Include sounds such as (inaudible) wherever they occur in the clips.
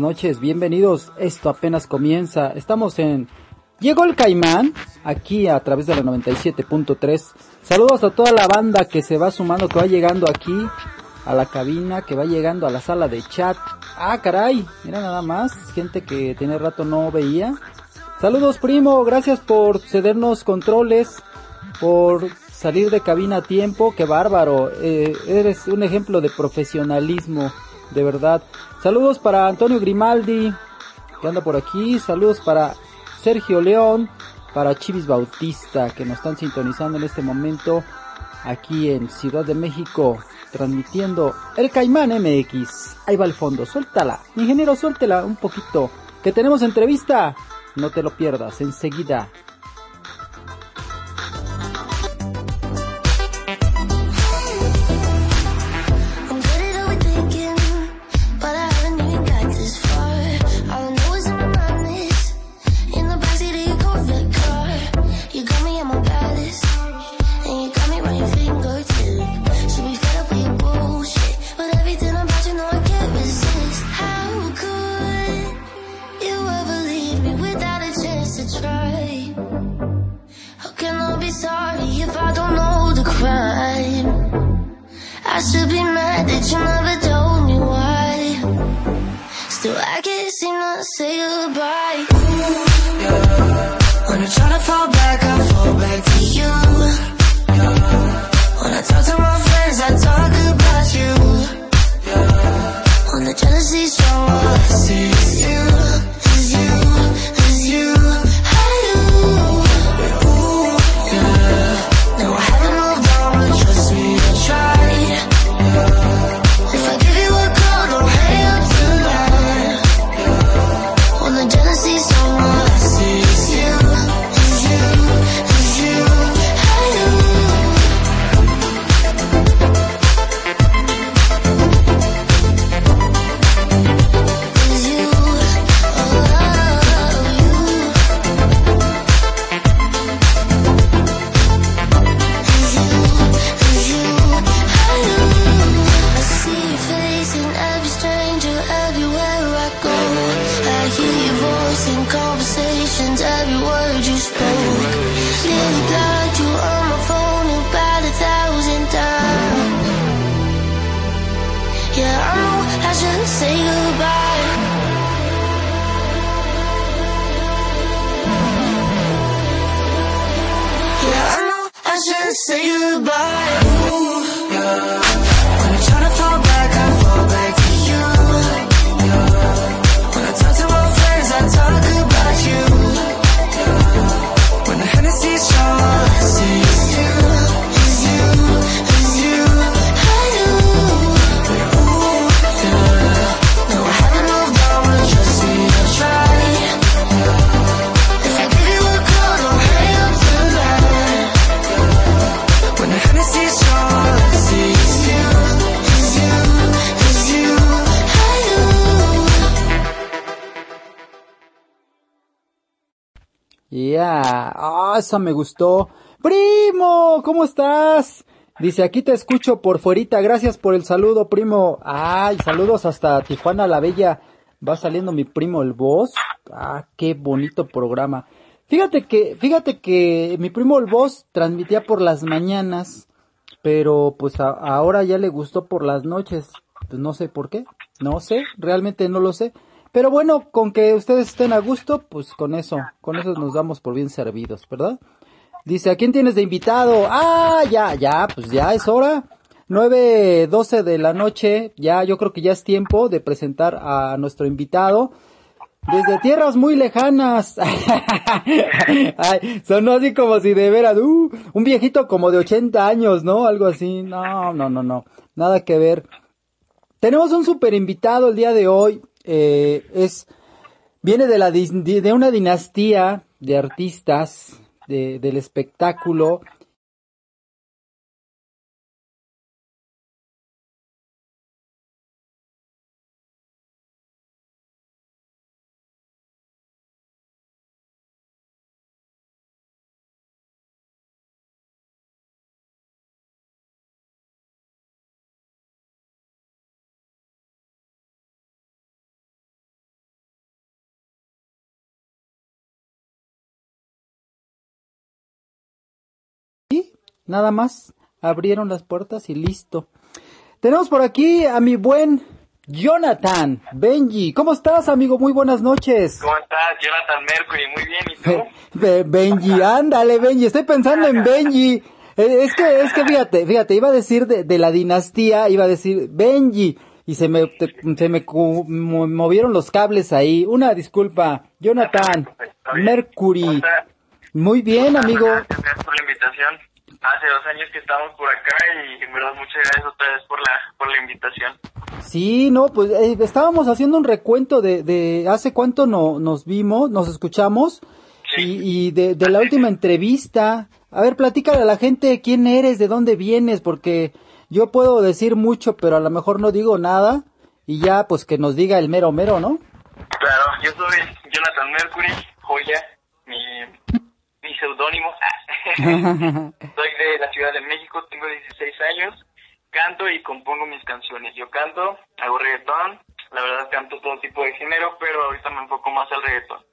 noches, bienvenidos. Esto apenas comienza. Estamos en Llegó el Caimán, aquí a través de la 97.3. Saludos a toda la banda que se va sumando, que va llegando aquí a la cabina, que va llegando a la sala de chat. Ah, caray, mira nada más, gente que tiene rato no veía. Saludos primo, gracias por cedernos controles, por salir de cabina a tiempo, qué bárbaro. Eh, eres un ejemplo de profesionalismo de verdad. Saludos para Antonio Grimaldi, que anda por aquí. Saludos para Sergio León, para Chivis Bautista, que nos están sintonizando en este momento aquí en Ciudad de México, transmitiendo el Caimán MX. Ahí va el fondo, suéltala. Ingeniero, suéltela un poquito, que tenemos entrevista. No te lo pierdas, enseguida Me gustó. Primo, ¿cómo estás? Dice, aquí te escucho por fuerita, gracias por el saludo, primo. Ay, saludos hasta Tijuana la Bella. Va saliendo mi primo el voz. Ah, qué bonito programa. Fíjate que, fíjate que mi primo el voz transmitía por las mañanas, pero pues ahora ya le gustó por las noches. Pues no sé por qué, no sé, realmente no lo sé. Pero bueno, con que ustedes estén a gusto, pues con eso, con eso nos damos por bien servidos, ¿verdad? Dice, ¿a quién tienes de invitado? Ah, ya, ya, pues ya es hora. 9, 12 de la noche, ya yo creo que ya es tiempo de presentar a nuestro invitado. Desde tierras muy lejanas. (laughs) Ay, sonó así como si de veras, uh, un viejito como de 80 años, ¿no? Algo así. No, no, no, no. Nada que ver. Tenemos un super invitado el día de hoy. Eh, es, viene de la, de una dinastía de artistas de- del espectáculo. Nada más abrieron las puertas y listo. Tenemos por aquí a mi buen Jonathan Benji. ¿Cómo estás, amigo? Muy buenas noches. ¿Cómo estás, Jonathan Mercury? Muy bien, ¿y tú? Be- Benji, ándale, Benji. Estoy pensando en Benji. Eh, Es que, es que fíjate, fíjate, iba a decir de, de la dinastía, iba a decir Benji. Y se me, te- se me movieron los cables ahí. Una disculpa. Jonathan Está bien. ¿Cómo Mercury. Muy bien, amigo. Gracias por la invitación. Hace dos años que estamos por acá y en verdad muchas gracias otra vez por la, por la invitación. Sí, no, pues eh, estábamos haciendo un recuento de, de hace cuánto no, nos vimos, nos escuchamos Sí. y, y de, de la última (laughs) entrevista. A ver, platícale a la gente quién eres, de dónde vienes, porque yo puedo decir mucho, pero a lo mejor no digo nada y ya pues que nos diga el mero mero, ¿no? Claro, yo soy Jonathan Mercury, joya, mi, mi seudónimo. (laughs) soy de la Ciudad de México, tengo 16 años, canto y compongo mis canciones. Yo canto, hago reggaetón, la verdad canto todo tipo de género, pero ahorita me enfoco más al reggaetón.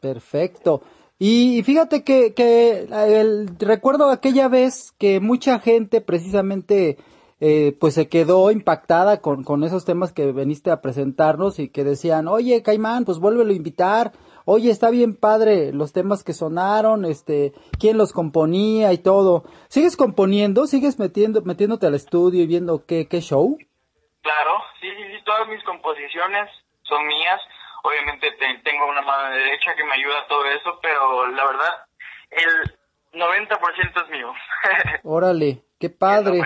Perfecto. Y, fíjate que, que el, recuerdo aquella vez que mucha gente precisamente eh, pues se quedó impactada con, con esos temas que veniste a presentarnos y que decían, oye Caimán, pues vuélvelo a invitar, oye está bien padre los temas que sonaron, este, quién los componía y todo. ¿Sigues componiendo? ¿Sigues metiendo, metiéndote al estudio y viendo qué, qué show? Claro, sí, sí, sí, todas mis composiciones son mías. Obviamente te- tengo una mano derecha que me ayuda a todo eso, pero la verdad, el 90% es mío. (laughs) Órale, qué padre.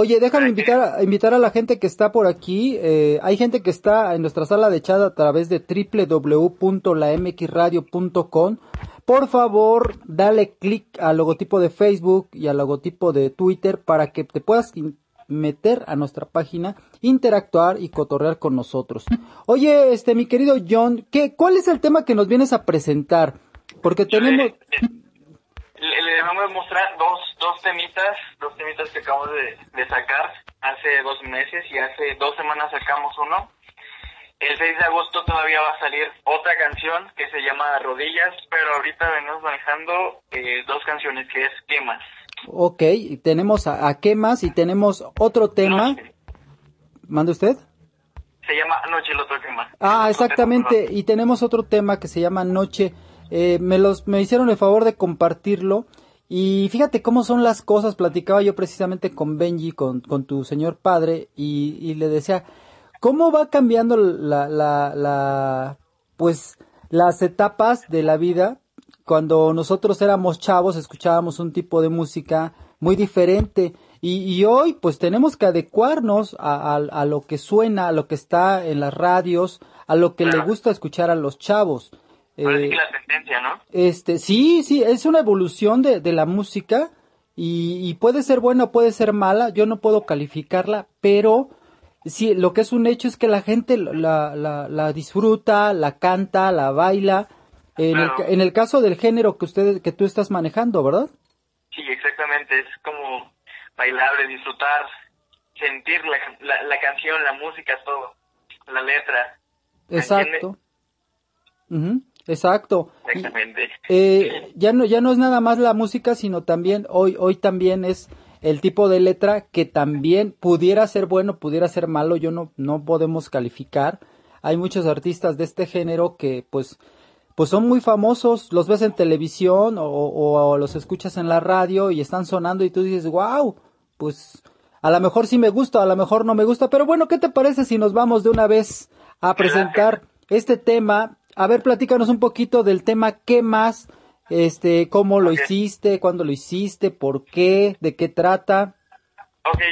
Oye, déjame invitar a, invitar a la gente que está por aquí. Eh, hay gente que está en nuestra sala de chat a través de www.lamxradio.com. Por favor, dale clic al logotipo de Facebook y al logotipo de Twitter para que te puedas meter a nuestra página, interactuar y cotorrear con nosotros. Oye, este, mi querido John, ¿qué, ¿cuál es el tema que nos vienes a presentar? Porque tenemos... Le, vamos a mostrar dos, dos temitas, dos temitas que acabamos de, de sacar hace dos meses y hace dos semanas sacamos uno. El 6 de agosto todavía va a salir otra canción que se llama Rodillas, pero ahorita venimos manejando eh, dos canciones que es Quemas. Ok, y tenemos a, a qué más y tenemos otro tema. Noche. ¿Manda usted? Se llama Noche el otro Quema. Ah, exactamente. Y tenemos otro tema que se llama Noche. Eh, me los me hicieron el favor de compartirlo. Y fíjate cómo son las cosas. Platicaba yo precisamente con Benji, con, con tu señor padre, y, y le decía, ¿cómo va cambiando la, la, la, pues, las etapas de la vida? Cuando nosotros éramos chavos, escuchábamos un tipo de música muy diferente. Y, y hoy, pues, tenemos que adecuarnos a, a, a lo que suena, a lo que está en las radios, a lo que le gusta escuchar a los chavos. Parece Eh, que la tendencia, ¿no? este, sí, sí, es una evolución de, de la música y, y puede ser buena puede ser mala, yo no puedo calificarla, pero sí, lo que es un hecho es que la gente la, la, la disfruta, la canta, la baila En, Claro. el, en el caso del género que ustedes, que tú estás manejando, ¿verdad? Sí, exactamente, es como bailable, disfrutar, sentir la, la, la canción, la música, todo, la letra. Exacto. Ujú, Exacto. Exactamente. eh, ya no ya no es nada más la música sino también hoy hoy también es el tipo de letra que también pudiera ser bueno pudiera ser malo yo no no podemos calificar hay muchos artistas de este género que pues pues son muy famosos los ves en televisión o, o- o los escuchas en la radio y están sonando y tú dices wow pues a lo mejor sí me gusta a lo mejor no me gusta pero bueno qué te parece si nos vamos de una vez a presentar este tema a ver platícanos un poquito del tema qué más este cómo lo hiciste cuándo lo hiciste por qué de qué trata Ok,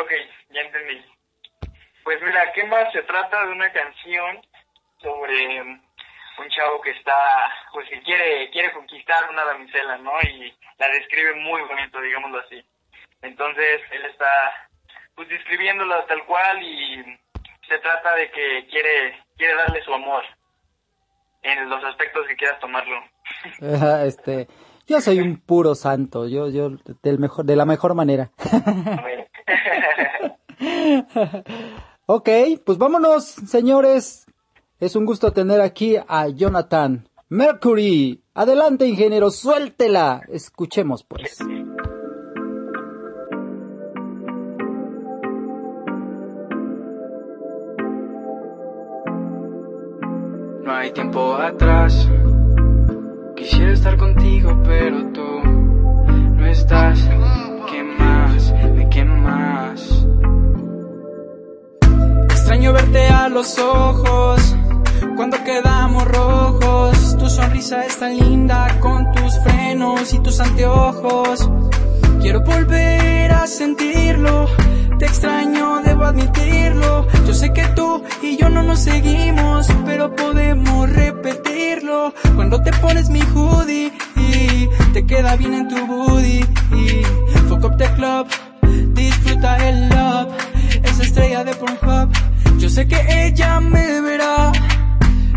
ok, ya entendí. Pues mira, ¿qué más? Se trata de una canción sobre um, un chavo que está, pues que quiere, quiere conquistar una damisela, ¿no? Y la describe muy bonito, digámoslo así. Entonces, él está, pues describiéndola tal cual y se trata de que quiere, quiere darle su amor en los aspectos que quieras tomarlo. (laughs) Este yo soy un puro santo yo yo del mejor de la mejor manera (laughs) Ok, pues vámonos, señores. Es un gusto tener aquí a Jonathan Mercury. Adelante, ingeniero, suéltela. Escuchemos, pues. No hay tiempo atrás. Quisiera estar contigo, pero tú no estás. ¿Qué más? ¿De qué más? Extraño verte a los ojos cuando quedamos rojos. Tu sonrisa es tan linda con tus frenos y tus anteojos. Quiero volver a sentirlo. Te extraño, debo admitirlo. Yo sé que tú y yo no nos seguimos, pero podemos repetirlo. Cuando te pones mi hoodie y te queda bien en tu booty. Y fuck up the club, disfruta el love. Esa estrella de Pornhub. Yo sé que ella me verá.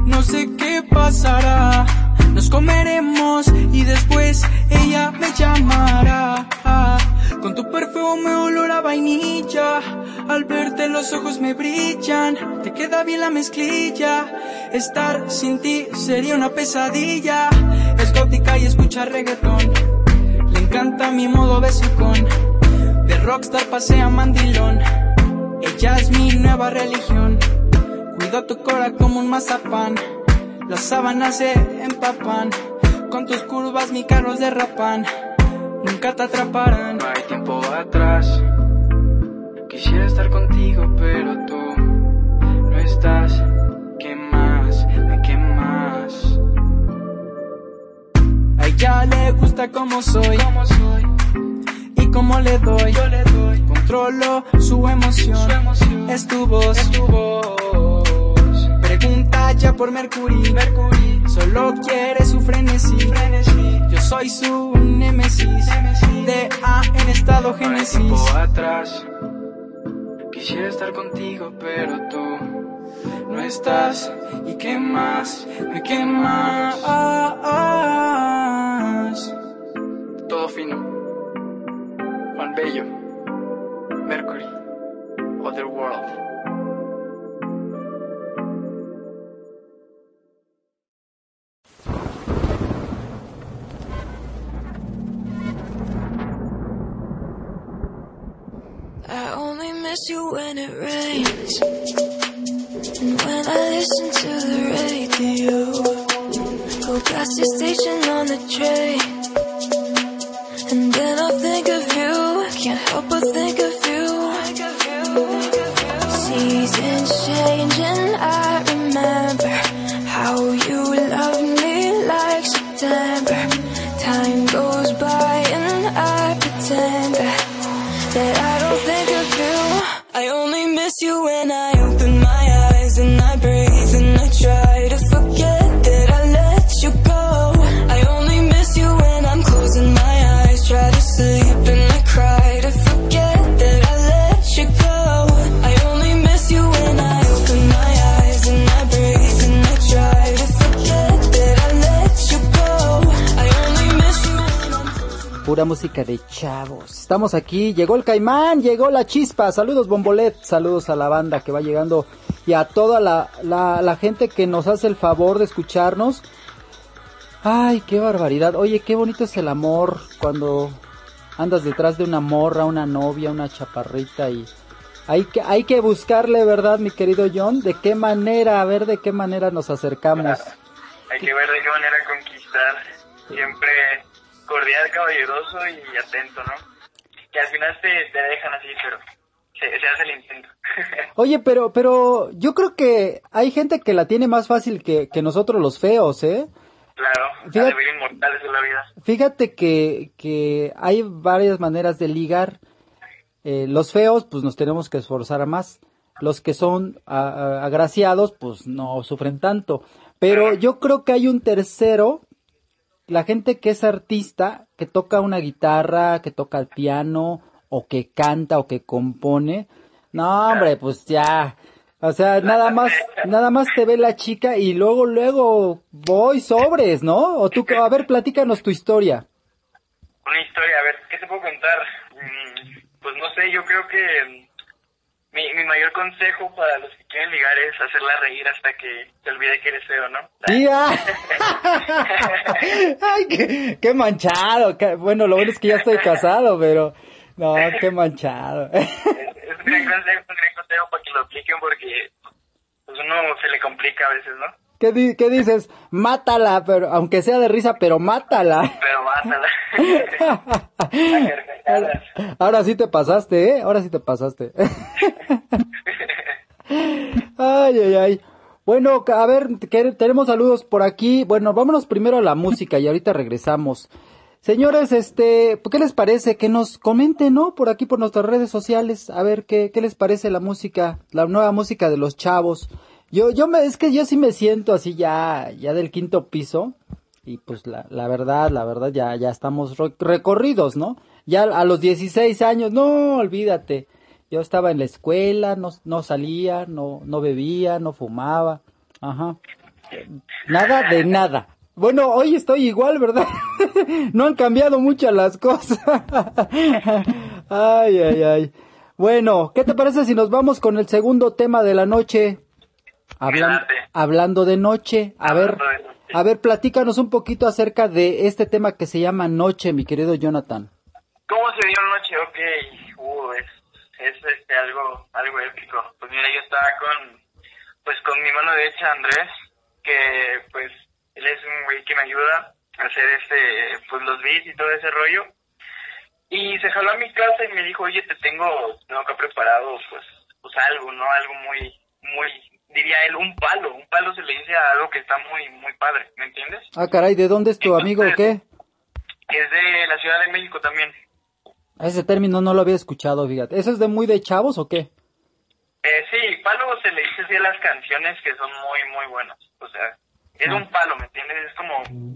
No sé qué pasará. Nos comeremos y después ella me llamará. Con tu perfume olor a vainilla. Al verte los ojos me brillan. Te queda bien la mezclilla. Estar sin ti sería una pesadilla. Es gótica y escucha reggaetón. Le encanta mi modo besucón. De rockstar pasea mandilón. Ella es mi nueva religión. Cuido tu cora como un mazapán. Las sábanas se empapan. Con tus curvas mi carro derrapan. Nunca te atraparán. No hay tiempo atrás. Quisiera estar contigo, pero tú no estás. ¿Qué más? ¿De qué más? A ella le gusta como soy. Y como le doy. Yo le doy. Controlo su emoción. Es tu voz. Es tu voz. Pregunta ya por Mercury. Mercury. Solo quiere su frenesí. Yo soy su némesis. De A en estado génesis. atrás. Quisiera estar contigo, pero tú no estás. ¿Y qué más? ¿Y qué más? Todo fino. Juan Bello. Mercury. Other World. Miss you when it rains. And when I listen to the radio, go past the station on the train. And then I'll think of you, I can't help but think you when I open my Pura música de chavos. Estamos aquí, llegó el caimán, llegó la chispa. Saludos Bombolet, saludos a la banda que va llegando y a toda la, la, la gente que nos hace el favor de escucharnos. Ay, qué barbaridad. Oye, qué bonito es el amor cuando andas detrás de una morra, una novia, una chaparrita y hay que, hay que buscarle, ¿verdad, mi querido John? ¿De qué manera, a ver de qué manera nos acercamos? Hay que ver de qué manera conquistar. Siempre cordial, caballeroso y atento, ¿no? Que al final te, te dejan así, pero se, se hace el intento. (laughs) Oye, pero, pero yo creo que hay gente que la tiene más fácil que, que nosotros los feos, ¿eh? claro, Fíjate- inmortales de la vida. Fíjate que, que hay varias maneras de ligar. Eh, los feos, pues nos tenemos que esforzar más. Los que son a- a- agraciados, pues no sufren tanto. Pero yo creo que hay un tercero, la gente que es artista, que toca una guitarra, que toca el piano, o que canta, o que compone. No, hombre, pues ya. O sea, nada más, nada más te ve la chica y luego, luego voy sobres, ¿no? O tú, a ver, platícanos tu historia. Una historia, a ver, ¿qué te puedo contar? Mm, Pues no sé, yo creo que mi, mi mayor consejo para los que quieren ligar es hacerla reír hasta que se olvide que eres feo, ¿no? ¡Ya! (laughs) (laughs) ¡Ay, qué, qué manchado! qué- bueno, lo bueno es que ya estoy casado, pero... No, qué manchado. Es, es un gran consejo, un gran consejo para que lo apliquen porque pues uno se le complica a veces, ¿no? ¿Qué, di- qué dices? Mátala, pero aunque sea de risa, pero mátala. Pero mátala. (laughs) A carcajadas. Ahora sí te pasaste, ¿eh? Ahora sí te pasaste. (laughs) Ay, ay, ay. Bueno, a ver, tenemos saludos por aquí. Bueno, vámonos primero a la música y ahorita regresamos. Señores, este, ¿qué les parece? Que nos comenten, ¿no? Por aquí, por nuestras redes sociales, a ver qué, qué les parece la música, la nueva música de los chavos. Yo, yo me, es que yo sí me siento así ya, ya del quinto piso. Y pues la, la verdad, la verdad, ya, ya estamos re- recorridos, ¿no? Ya a los 16 años, no, olvídate. Yo estaba en la escuela, no, no salía, no, no bebía, no fumaba. Ajá. Nada de nada. Bueno, hoy estoy igual, ¿verdad? (laughs) no han cambiado mucho las cosas. (laughs) ay, ay, ay. Bueno, ¿qué te parece si nos vamos con el segundo tema de la noche? Hablan- hablando de noche. A ver, noche. a ver, platícanos un poquito acerca de este tema que se llama Noche, mi querido Jonathan. ¿Cómo se dio anoche? Ok, uh, es, es este, algo, algo épico. Pues mira, yo estaba con, pues con mi mano derecha, Andrés, que pues él es un güey que me ayuda a hacer este, pues los beats y todo ese rollo. Y se jaló a mi casa y me dijo, oye, te tengo, tengo acá preparado, pues, pues algo, ¿no? Algo muy, muy, diría él, un palo. Un palo se le dice a algo que está muy, muy padre, ¿me entiendes? Ah, caray, ¿de dónde es tu amigo o qué? Es de la Ciudad de México también. Ese término no lo había escuchado, fíjate. ¿Eso es de muy de chavos o qué? Eh, sí, palo se le dice así a las canciones que son muy, muy buenas. O sea, es Ah. un palo, ¿me entiendes? Es como,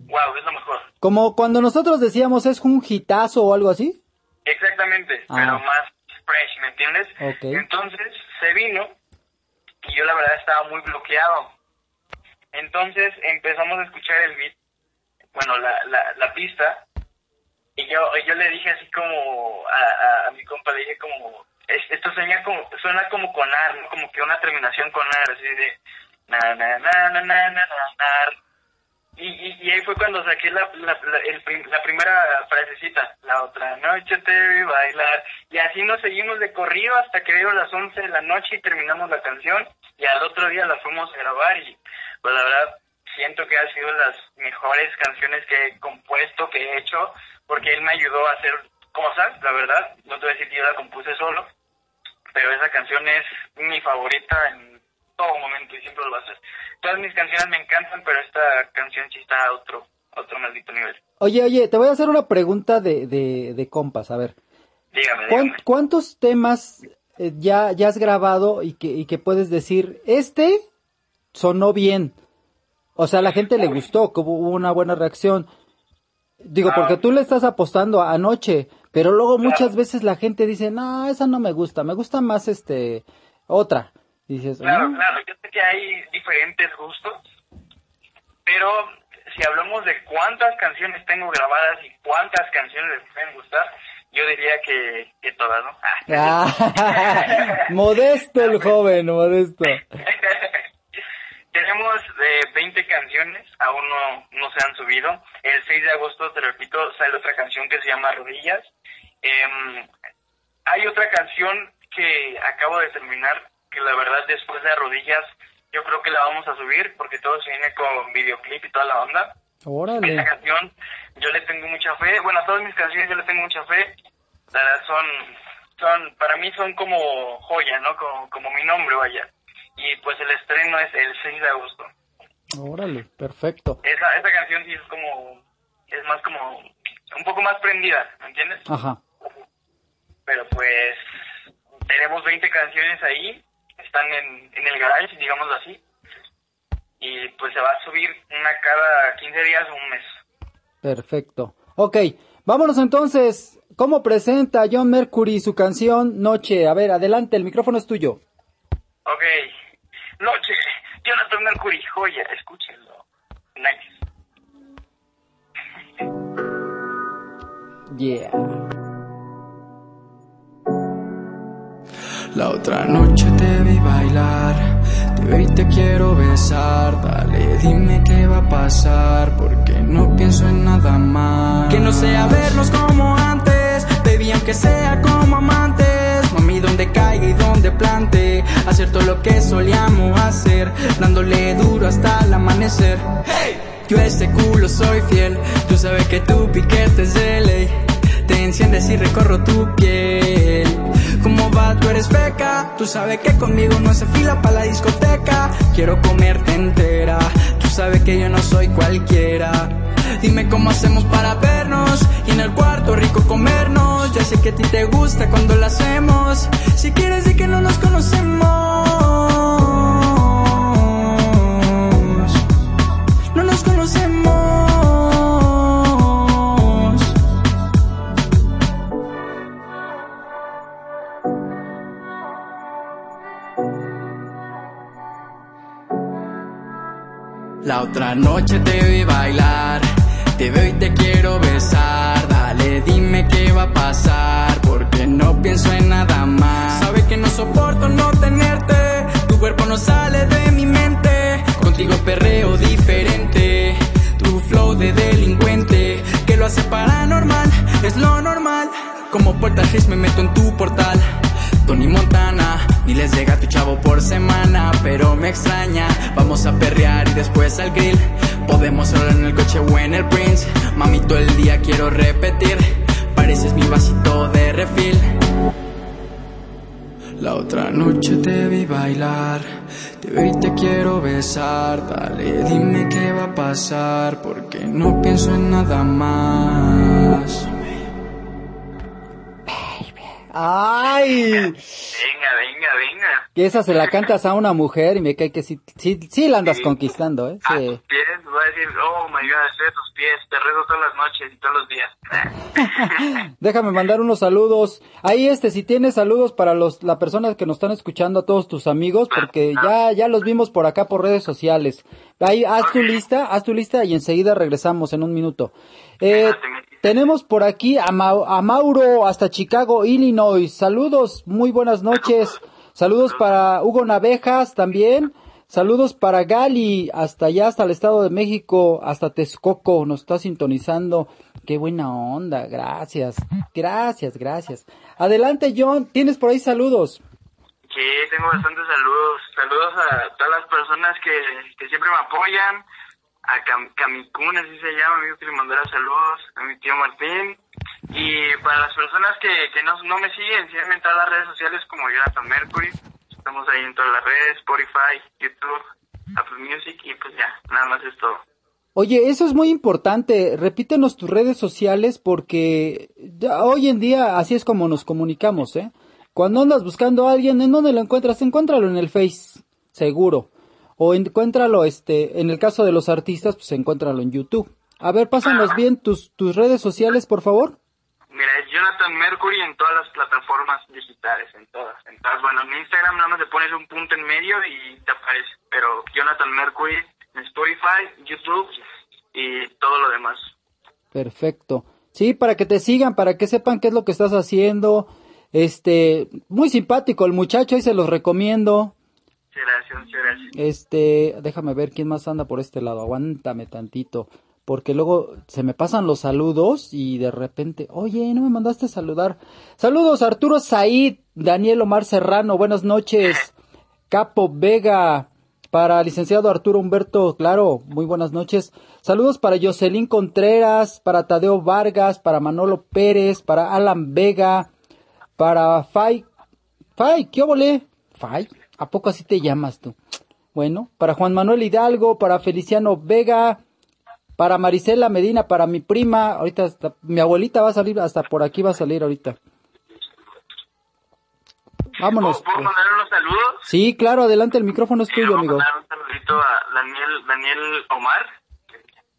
wow, es lo mejor. Como cuando nosotros decíamos es un hitazo o algo así. Exactamente, Ah. pero más fresh, ¿me entiendes? Ok. Entonces se vino y yo la verdad estaba muy bloqueado. Entonces empezamos a escuchar el beat, bueno, la, la, la pista, y yo, yo le dije así como a, a, mi compa, le dije como, esto suena como, suena como con ar, como que una terminación con ar, así de na na na na na na na y, y, y ahí fue cuando saqué la, la, la, el, la primera frasecita, la otra noche te vi bailar. Y así nos seguimos de corrido hasta que dieron las 11 de la noche y terminamos la canción. Y al otro día la fuimos a grabar y pues la verdad siento que ha sido las mejores canciones que he compuesto, que he hecho, porque él me ayudó a hacer cosas, la verdad. No te voy a decir que yo la compuse solo, pero esa canción es mi favorita en todo momento y siempre lo va a ser. Todas mis canciones me encantan, pero esta canción sí está a otro, a otro maldito nivel. Oye, oye, te voy a hacer una pregunta de, de, de compas, a ver. Dígame, ¿cuán- dígame. ¿Cuántos temas eh, ya, ya has grabado y que, y que puedes decir, este sonó bien? O sea, a la gente le gustó, que hubo una buena reacción. Digo, Ah. porque tú le estás apostando anoche, pero luego muchas veces la gente dice, no, esa no me gusta, me gusta más este, otra. Y dices, Claro, "Ah". claro, yo sé que hay diferentes gustos, pero si hablamos de cuántas canciones tengo grabadas y cuántas canciones les pueden gustar, yo diría que, que todas, ¿no? (laughs) Ah, (laughs) modesto el joven, modesto. (laughs) Eh, 20 canciones, aún no, no se han subido. El 6 de agosto, te repito, sale otra canción que se llama Rodillas. Em, hay otra canción que acabo de terminar, que la verdad después de Rodillas yo creo que la vamos a subir porque todo se viene con videoclip y toda la onda. Órale. Esta canción yo le tengo mucha fe, bueno, a todas mis canciones yo le tengo mucha fe. La verdad son, son, para mí son como joya, ¿no? Como, como mi nombre, vaya. Y pues el estreno es el 6 de agosto. Órale, perfecto. Esa, esa canción sí es como, es más como, un poco más prendida, ¿me entiendes? Ajá. Pero pues tenemos 20 canciones ahí, están en, en el garage, digámoslo así. Y pues se va a subir una cada 15 días o un mes. Perfecto. Ok, vámonos entonces. ¿Cómo presenta John Mercury su canción Noche? A ver, adelante, el micrófono es tuyo. Ok. Noche. Jonathan Mercury. Joya. Escúchenlo. Nice. (laughs) Yeah. La otra noche te vi bailar, te veo y te quiero besar. Dale, dime qué va a pasar, porque no pienso en nada más. Que no sea vernos como antes, baby, aunque sea como amantes. Caiga y donde plante, hacer todo lo que solíamos hacer, dándole duro hasta el amanecer. Yo a ese culo soy fiel, tú sabes que tu piquete es de ley. Te enciendes y recorro tu piel. ¿Cómo va? Tú eres beca. Tú sabes que conmigo no se fila para la discoteca. Quiero comerte entera. Tú sabes que yo no soy cualquiera. Dime cómo hacemos para vernos y en el cuarto rico comernos. Ya sé que a ti te gusta cuando lo hacemos. Si quieres decir que no nos conocemos. No nos conocemos. La otra noche te vi bailar, te veo y te quiero besar. Dale, dime qué va a pasar, porque no pienso en nada más. Sabe que no soporto no tenerte, tu cuerpo no sale de mi mente. Contigo perreo diferente, tu flow de delincuente, que lo hace paranormal, es lo normal. Como puerta gris me meto en tu portal. Tony Montana, y les llega tu chavo por semana, pero me extraña. Vamos a perrear y después al grill. Podemos hablar en el coche o en el Prince. Mami, todo el día quiero repetir. Pareces mi vasito de refil. La otra noche te vi bailar, te veo y te quiero besar. Dale, dime qué va a pasar, porque no pienso en nada más. ¡Ay! Venga, venga, venga. Que esa se la cantas a una mujer y me cae que sí, sí, sí la andas conquistando, ¿eh? A Sí. tus pies, voy a decir, oh my god, estoy a tus pies, te rezo todas las noches y todos los días. (laughs) Déjame mandar unos saludos. Ahí este, si tienes saludos para los, la persona que nos están escuchando, a todos tus amigos, porque ya, ya los vimos por acá por redes sociales. Ahí, haz tu lista, haz tu lista y enseguida regresamos en un minuto. Eh, tenemos por aquí a, Mau- a Mauro hasta Chicago, Illinois. Saludos, muy buenas noches. Saludos para Hugo Navejas también. Saludos para Gali, hasta allá, hasta el Estado de México, hasta Texcoco, nos está sintonizando. Qué buena onda, gracias, gracias, gracias. Adelante, John, tienes por ahí saludos. Sí, tengo bastantes saludos. Saludos a todas las personas que, que siempre me apoyan. A Cam Kamikun, así se llama, amigo que le mandará saludos. A mi tío Martín. Y para las personas que, que no, no me siguen, síganme en todas las redes sociales como Jonathan Mercury. Estamos ahí en todas las redes, Spotify, YouTube, Apple Music y pues ya, nada más es todo. Oye, eso es muy importante. Repítenos tus redes sociales porque ya hoy en día así es como nos comunicamos, ¿eh? Cuando andas buscando a alguien, ¿en dónde lo encuentras? Encuéntralo en el Face, seguro. O encuéntralo, este, en el caso de los artistas, pues encuéntralo en YouTube. A ver, pásanos bien tus, tus redes sociales, por favor. Mira, es Jonathan Mercury en todas las plataformas digitales, en todas. En todas. Bueno, en Instagram nada más le pones un punto en medio y te aparece. Pero Jonathan Mercury en Spotify, YouTube y todo lo demás. Perfecto. Sí, para que te sigan, para que sepan qué es lo que estás haciendo. Este, muy simpático el muchacho, ahí se los recomiendo. Este, déjame ver quién más anda por este lado. Aguántame tantito. Porque luego se me pasan los saludos y de repente, oye, no me mandaste saludar. Saludos Arturo Said, Daniel Omar Serrano, buenas noches. Capo Vega, para licenciado Arturo Humberto, claro, muy buenas noches. Saludos para Jocelyn Contreras, para Tadeo Vargas, para Manolo Pérez, para Alan Vega, para Fay. Fay, ¿qué obole? Fay, ¿a poco así te llamas tú? Bueno, para Juan Manuel Hidalgo, para Feliciano Vega, para Marisela Medina, para mi prima, ahorita hasta- mi abuelita va a salir, hasta por aquí va a salir ahorita. Vámonos. ¿Puedo pues. mandar unos saludos? Sí, claro, adelante, el micrófono es Sí, tuyo, amigo. mandar un saludito a Daniel, Daniel Omar,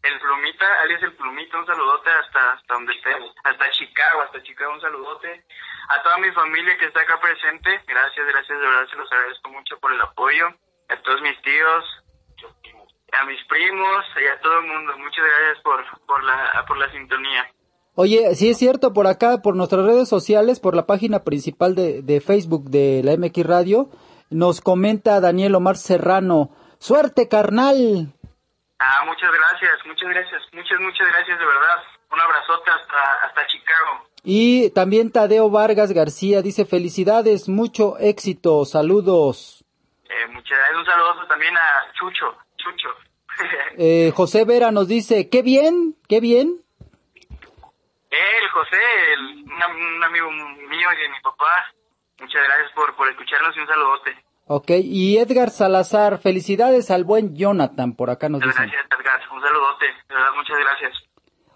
el Plumita, alias el Plumita, un saludote hasta, hasta donde esté, hasta Chicago, hasta Chicago, un saludote. A toda mi familia que está acá presente, gracias, gracias, de verdad se los agradezco mucho por el apoyo. A todos mis tíos, a mis primos y a todo el mundo, muchas gracias por, por, la, por la sintonía. Oye, sí es cierto, por acá, por nuestras redes sociales, por la página principal de, de Facebook de la MX Radio, nos comenta Daniel Omar Serrano. ¡Suerte, carnal! Ah, muchas gracias, muchas gracias, muchas, muchas gracias, de verdad. Un abrazote hasta, hasta Chicago. Y también Tadeo Vargas García dice felicidades, mucho éxito, saludos. Eh, muchas gracias. Un saludo también a Chucho, Chucho. (laughs) Eh, José Vera nos dice, qué bien, qué bien. Él, José, el- un, un amigo mío y de mi papá. Muchas gracias por, por escucharnos y un saludote. Ok, y Edgar Salazar, felicidades al buen Jonathan, por acá nos Muchas dicen. gracias, Edgar. Un saludote. De verdad, muchas gracias.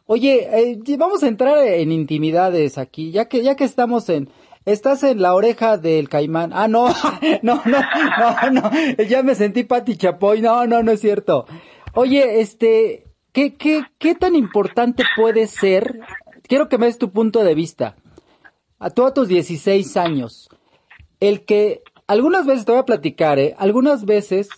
Oye, eh, vamos a entrar en intimidades aquí, ya que ya que estamos en estás en la oreja del caimán. Ah, no, (laughs) no, no, no, no, ya me sentí Pati Chapoy. No, no, no es cierto. Oye, este, ¿qué qué qué tan importante puede ser? Quiero que me des tu punto de vista. A a tus 16 años, el que algunas veces te voy a platicar, ¿eh? Algunas veces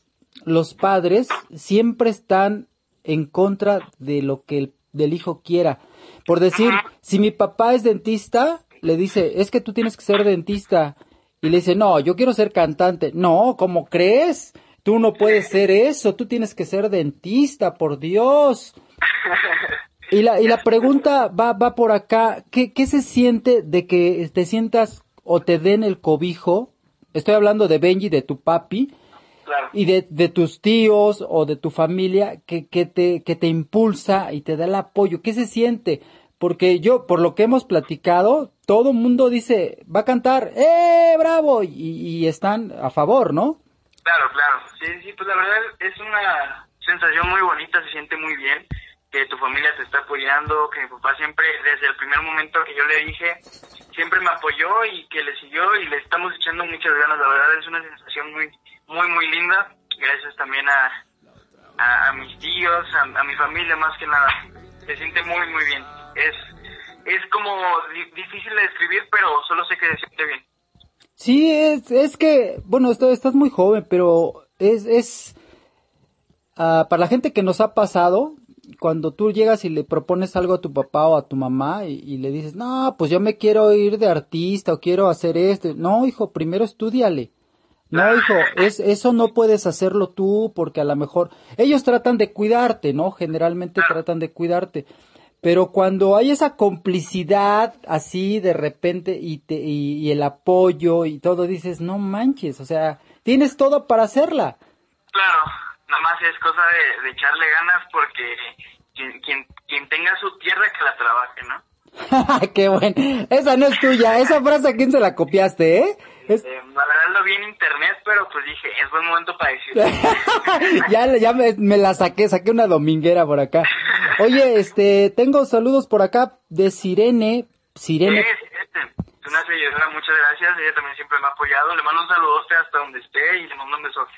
los padres siempre están en contra de lo que el del hijo quiera. Por decir, si mi papá es dentista, le dice, es que tú tienes que ser dentista. Y le dice, no, yo quiero ser cantante. No, ¿cómo crees? Tú no puedes ser eso, tú tienes que ser dentista, por Dios. (laughs) Y la, y la pregunta va, va por acá, ¿qué, ¿qué se siente de que te sientas o te den el cobijo? Estoy hablando de Benji, de tu papi, Claro. y de, de tus tíos o de tu familia que, que, te, que te impulsa y te da el apoyo. ¿Qué se siente? Porque yo, por lo que hemos platicado, todo mundo dice, va a cantar, ¡eh, bravo! Y, y están a favor, ¿no? Claro, claro. Sí, sí, pues la verdad es una sensación muy bonita, se siente muy bien que tu familia te está apoyando, que mi papá siempre, desde el primer momento que yo le dije, siempre me apoyó y que le siguió y le estamos echando muchas ganas. La verdad es una sensación muy, muy, muy linda. Gracias también a, a, mis tíos, a, a mi familia más que nada. Se siente muy, muy bien. Es, es como di- difícil de describir, pero solo sé que se siente bien. Sí, es, es que, bueno, esto- estás muy joven, pero es, es, ah, para la gente que nos ha pasado, cuando tú llegas y le propones algo a tu papá o a tu mamá y, y le dices, no, pues yo me quiero ir de artista o quiero hacer esto. No, hijo, primero estudiale. No, hijo, es, eso no puedes hacerlo tú porque a lo mejor ellos tratan de cuidarte, ¿no? Generalmente tratan de cuidarte. Pero cuando hay esa complicidad así de repente y, te, y, y el apoyo y todo, dices, no manches, o sea, tienes todo para hacerla. Claro, nada más es cosa de, de echarle ganas porque quien, quien, quien tenga su tierra que la trabaje, ¿no? (laughs) Qué bueno. Esa no es tuya. Esa frase a quién se la copiaste, ¿eh? Es- Eh, la verdad lo vi en internet, pero pues dije, es buen momento para decirlo. (laughs) ya ya me, me la saqué, saqué una dominguera por acá. Oye, este, tengo saludos por acá de Sirene. Sirene. Es, este, es una seguidora, muchas gracias, ella también siempre me ha apoyado, le mando un saludote hasta donde esté y le mando un besote.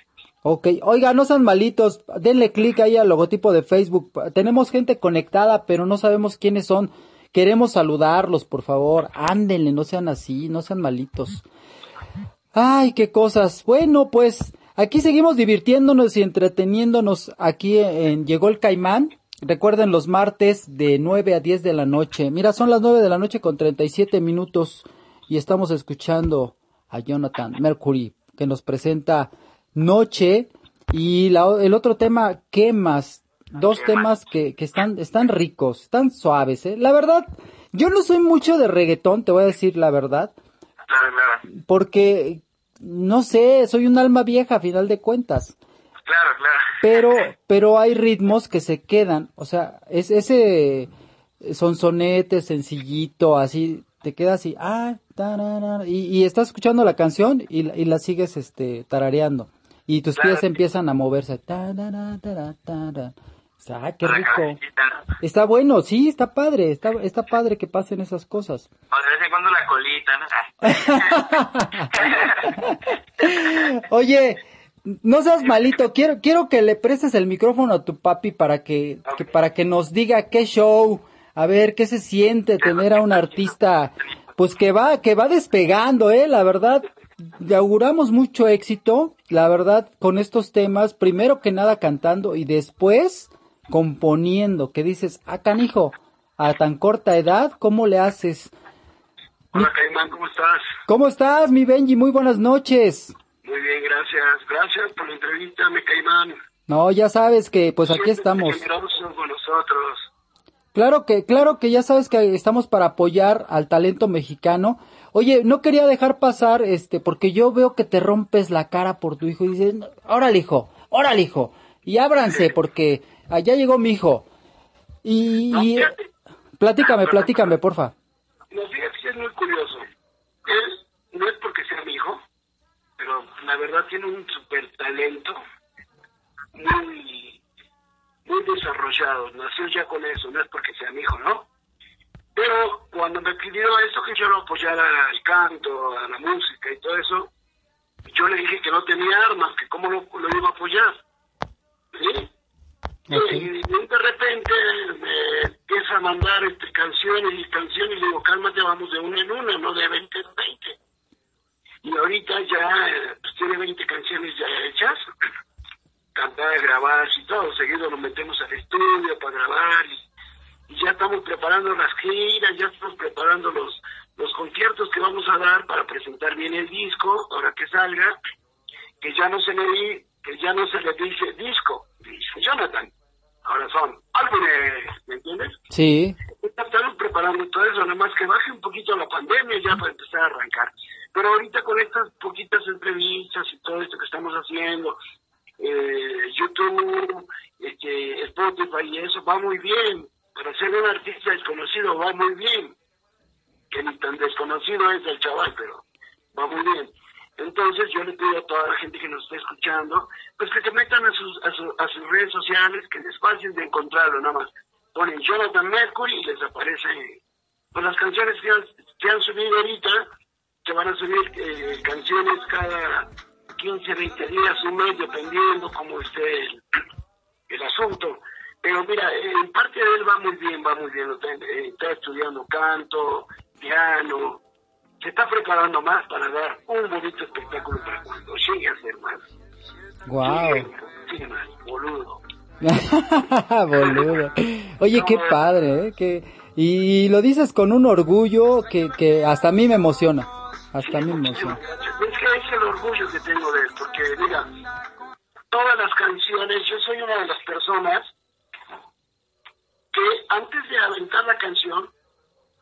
Ok, oiga, no sean malitos, denle clic ahí al logotipo de Facebook. Tenemos gente conectada, pero no sabemos quiénes son. Queremos saludarlos, por favor. Ándenle, no sean así, no sean malitos. Ay, qué cosas. Bueno, pues aquí seguimos divirtiéndonos y entreteniéndonos aquí en Llegó el Caimán. Recuerden los martes de 9 a 10 de la noche. Mira, son las 9 de la noche con 37 minutos y estamos escuchando a Jonathan Mercury que nos presenta Noche y la- el otro tema, Quemas. Dos temas que, están, están ricos, están suaves, ¿eh? La verdad, yo no soy mucho de reggaetón, te voy a decir la verdad, Claro, claro. porque, no sé, soy un alma vieja a final de cuentas. Claro, claro. pero (laughs) pero hay ritmos que se quedan o sea es ese sonsonete sencillito así te queda así ah tarara, y, y estás escuchando la canción y, la- y la sigues este tarareando y tus pies Claro. empiezan a moverse tarara, tara, tara. Ah qué rico. está bueno sí está padre está está padre que pasen esas cosas. O de vez en cuando la colita, ¿no? (laughs) Oye, no seas malito, quiero, quiero que le prestes el micrófono a tu papi para que, que- para que nos diga qué show, a ver qué se siente tener a un artista, pues que va, que va despegando, eh, la verdad, le auguramos mucho éxito, la verdad, con estos temas, primero que nada cantando y después componiendo, que dices, ah, canijo, a tan corta edad, ¿cómo le haces? Hola Caimán, ¿cómo estás? ¿Cómo estás, mi Benji? Muy buenas noches. Muy bien, gracias. Gracias por la entrevista, mi Caimán. No, ya sabes que pues aquí estamos. con nosotros. Claro que, claro que ya sabes que estamos para apoyar al talento mexicano. Oye, no quería dejar pasar, este, porque yo veo que te rompes la cara por tu hijo y dices, órale hijo, órale hijo, y ábranse porque allá llegó mi hijo. Y, No, y platícame, platícame, porfa. No, fíjate que es muy curioso. Él no es porque sea mi hijo, pero la verdad tiene un super talento muy, muy desarrollado. Nació ya con eso, no es porque sea mi hijo, ¿no? Pero cuando me pidió eso, que yo lo apoyara al canto, a la música y todo eso, yo le dije que no tenía armas, que cómo lo, lo iba a apoyar. ¿Sí? Y de repente me empieza a mandar este, canciones y canciones y digo, cálmate, vamos de una en una, no de 20 en 20. Y ahorita ya eh, pues, tiene 20 canciones ya hechas, (clears throat) cantadas, grabadas y todo. Seguido nos metemos al estudio para grabar y, ya estamos preparando las giras, ya estamos preparando los, los conciertos que vamos a dar para presentar bien el disco, ahora que salga, que ya no se le que ya no se le dice disco, dice Jonathan. Ahora son álbumes, ¿me entiendes? Sí, Estamos preparando todo eso, nada más que baje un poquito la pandemia ya para empezar a arrancar. Pero ahorita con estas poquitas entrevistas y todo esto que estamos haciendo, eh, YouTube, este, Spotify y eso va muy bien. Para ser un artista desconocido va muy bien. Que ni tan desconocido es el chaval, pero va muy bien. Entonces yo le pido a toda la gente que nos esté escuchando, pues que se metan a sus, a, su- a sus redes sociales, que es fácil de encontrarlo, nada más. Ponen Jonathan Mercury y les aparece pues las canciones que han, que han subido ahorita, que van a subir eh, canciones cada 15, 20 días, un mes, dependiendo cómo esté el, (clears throat) el asunto. Pero mira, eh, en parte de él va muy bien, va muy bien. Está, eh, está estudiando canto, piano, se está preparando más para dar un bonito espectáculo para cuando llegue a ser más. wow. Sí, más, boludo. (laughs) Boludo. Oye, qué padre, ¿eh? Que, y lo dices con un orgullo que, que hasta a mí me emociona. Hasta a mí me emociona. Es que es el orgullo que tengo de él, porque mira, todas las canciones, yo soy una de las personas que antes de aventar la canción,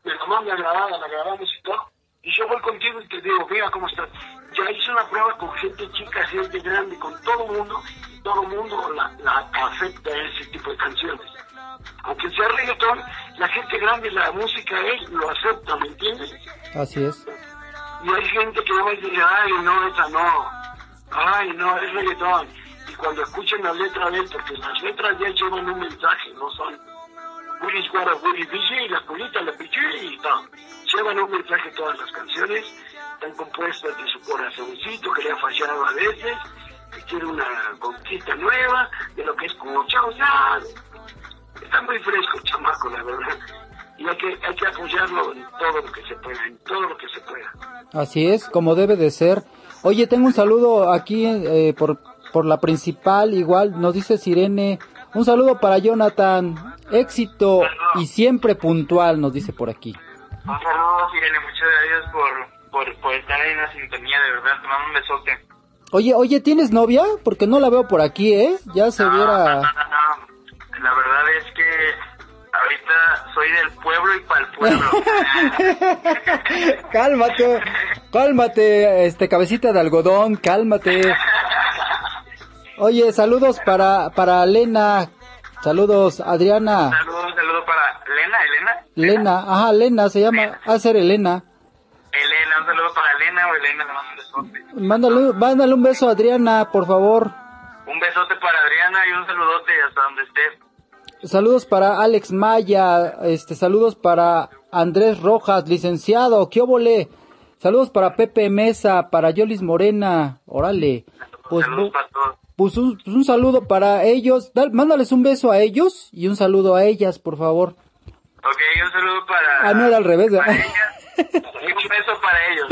me la manda grabada, la grabamos y todo, y yo voy contigo y te digo, mira cómo estás. Ya hice una prueba con gente chica, gente grande, con todo mundo, y todo mundo la, la afecta ese tipo de canciones. Aunque sea reggaetón, la gente grande, la música, él lo acepta, ¿me entiendes? Así es. Y hay gente que va a decir, ay, no, esa no. Ay, no, es reggaetón. Y cuando escuchen la letra de él, porque las letras de él llevan un mensaje, no son Willy Square, Willy DJ, la culita, la piché y tal. Llevan un mensaje todas las canciones, están compuestas de su corazoncito que le ha fallado a veces, que quiere una conquista nueva, de lo que escucha, o sea, está muy fresco el chamaco, la verdad. Y hay que, hay que apoyarlo en todo lo que se pueda, en todo lo que se pueda. Así es, como debe de ser. Oye, tengo un saludo aquí eh, por, por la principal, igual nos dice Sirene, Un saludo para Jonathan. Éxito y siempre puntual, nos dice por aquí. Un saludo, Irene, muchas gracias por, por, por estar ahí en la sintonía, de verdad, te mando un besote. Oye, oye, ¿tienes novia? Porque no la veo por aquí, ¿eh? Ya se No, no, viera... no, no, la verdad es que ahorita soy del pueblo y para el pueblo. (laughs) cálmate, cálmate, este cabecita de algodón, cálmate. (laughs) Oye, saludos para para Lena. Saludos, Adriana. saludo, un saludo para Elena, Elena. Lena, ajá, Lena, se llama, a ser Elena. Elena, un saludo para Elena o Elena, le mando un besote. Mándale, mándale un beso a Adriana, por favor. Un besote para Adriana y un saludote hasta donde estés. Saludos para Alex Maya, este, saludos para Andrés Rojas, licenciado, ¿qué óvole? Saludos para Pepe Mesa, para Yolis Morena, órale. Pues, Saludos para todos. Pues un, pues un saludo para ellos, Dal- mándales un beso a ellos y un saludo a ellas, por favor. Ok, un saludo para... Ah, no era al revés, ¿verdad? para ellas y un beso para ellos.